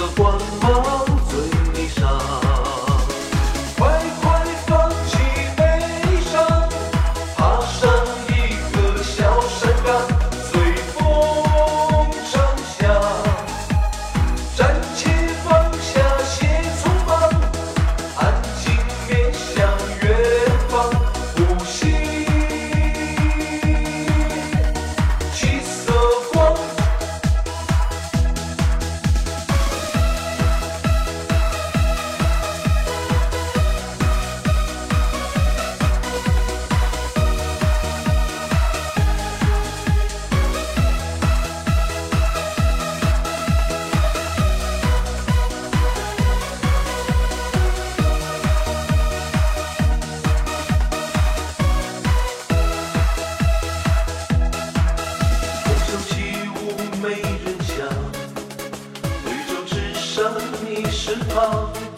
的光芒。身旁。